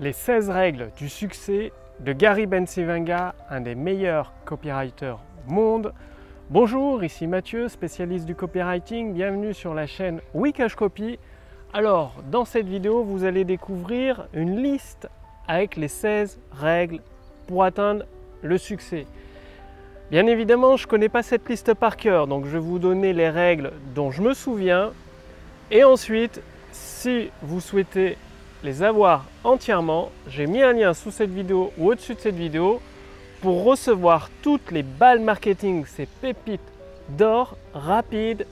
Les 16 règles du succès de Gary Bencivenga, un des meilleurs copywriters au monde. Bonjour, ici Mathieu, spécialiste du copywriting. Bienvenue sur la chaîne Wikash Copy. Alors, dans cette vidéo, vous allez découvrir une liste avec les 16 règles pour atteindre le succès. Bien évidemment, je ne connais pas cette liste par cœur, donc je vais vous donner les règles dont je me souviens. Et ensuite, si vous souhaitez les avoir entièrement, j'ai mis un lien sous cette vidéo ou au-dessus de cette vidéo pour recevoir toutes les balles marketing, ces pépites d'or rapides,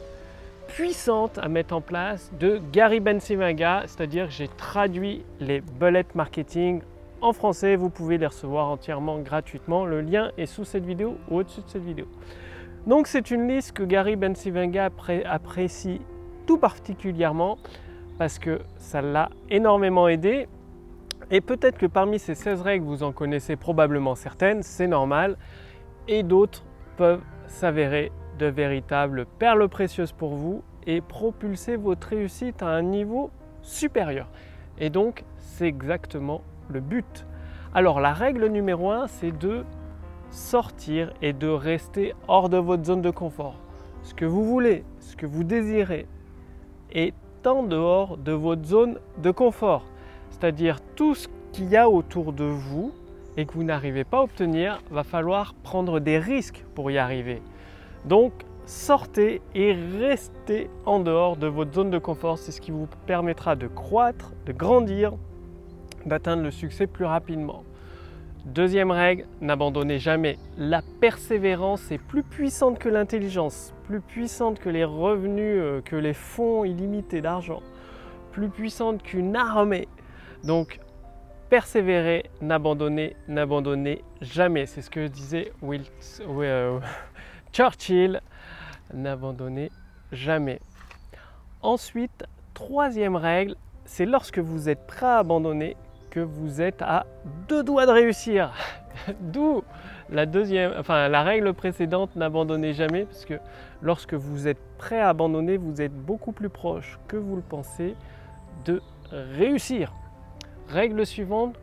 puissantes à mettre en place de Gary Bencivenga, c'est-à-dire que j'ai traduit les bullet marketing en français. Vous pouvez les recevoir entièrement gratuitement. Le lien est sous cette vidéo ou au-dessus de cette vidéo. Donc c'est une liste que Gary Bencivenga apprécie tout particulièrement parce que ça l'a énormément aidé. Et peut-être que parmi ces 16 règles, vous en connaissez probablement certaines, c'est normal, et d'autres peuvent s'avérer de véritables perles précieuses pour vous et propulser votre réussite à un niveau supérieur. Et donc, c'est exactement le but. Alors, la règle numéro 1, c'est de sortir et de rester hors de votre zone de confort. Ce que vous voulez, ce que vous désirez est en dehors de votre zone de confort. C'est-à-dire tout ce qu'il y a autour de vous et que vous n'arrivez pas à obtenir, va falloir prendre des risques pour y arriver. Donc sortez et restez en dehors de votre zone de confort. C'est ce qui vous permettra de croître, de grandir, d'atteindre le succès plus rapidement. Deuxième règle, n'abandonnez jamais. La persévérance est plus puissante que l'intelligence, plus puissante que les revenus, euh, que les fonds illimités d'argent, plus puissante qu'une armée. Donc, persévérez, n'abandonnez, n'abandonnez jamais. C'est ce que disait euh, Churchill. N'abandonnez jamais. Ensuite, troisième règle, c'est lorsque vous êtes prêt à abandonner, que vous êtes à deux doigts de réussir. D'où la deuxième, enfin la règle précédente, n'abandonnez jamais, parce que lorsque vous êtes prêt à abandonner, vous êtes beaucoup plus proche que vous le pensez de réussir. Règle suivante,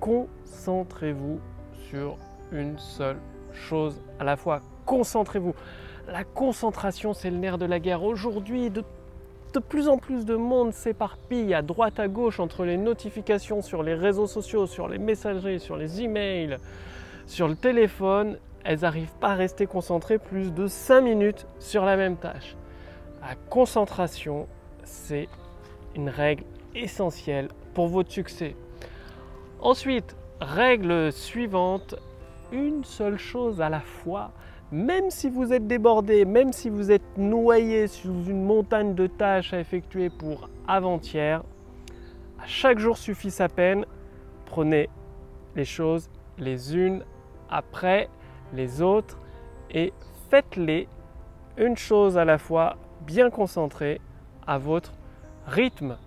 concentrez-vous sur une seule chose à la fois. Concentrez-vous. La concentration, c'est le nerf de la guerre. Aujourd'hui, de de plus en plus de monde s'éparpille à droite à gauche entre les notifications sur les réseaux sociaux, sur les messageries, sur les emails, sur le téléphone. Elles n'arrivent pas à rester concentrées plus de 5 minutes sur la même tâche. La concentration, c'est une règle essentielle pour votre succès. Ensuite, règle suivante, une seule chose à la fois même si vous êtes débordé, même si vous êtes noyé sous une montagne de tâches à effectuer pour avant-hier, à chaque jour suffit sa peine. Prenez les choses les unes après les autres et faites-les une chose à la fois bien concentrée à votre rythme.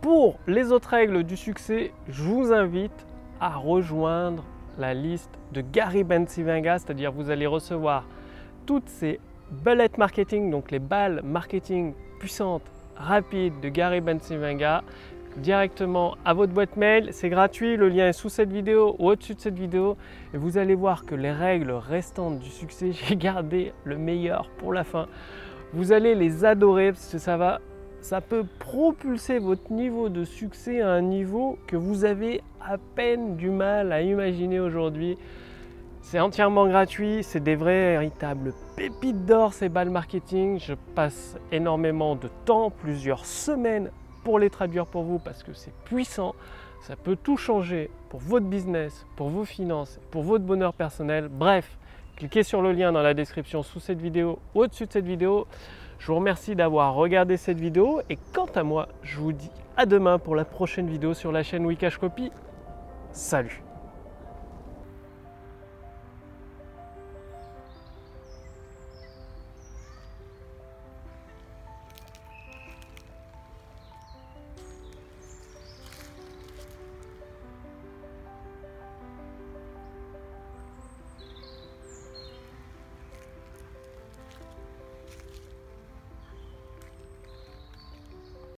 Pour les autres règles du succès, je vous invite à rejoindre la liste de Gary Bencivenga, c'est-à-dire vous allez recevoir toutes ces bullet marketing, donc les balles marketing puissantes, rapides de Gary Bencivenga directement à votre boîte mail. C'est gratuit, le lien est sous cette vidéo ou au-dessus de cette vidéo. Et vous allez voir que les règles restantes du succès, j'ai gardé le meilleur pour la fin. Vous allez les adorer parce que ça va ça peut propulser votre niveau de succès à un niveau que vous avez à peine du mal à imaginer aujourd'hui. C'est entièrement gratuit, c'est des vrais véritables pépites d'or ces balles marketing. Je passe énormément de temps, plusieurs semaines pour les traduire pour vous parce que c'est puissant. Ça peut tout changer pour votre business, pour vos finances, pour votre bonheur personnel. Bref, cliquez sur le lien dans la description sous cette vidéo, au-dessus de cette vidéo. Je vous remercie d'avoir regardé cette vidéo et quant à moi, je vous dis à demain pour la prochaine vidéo sur la chaîne Wikash Copy. Salut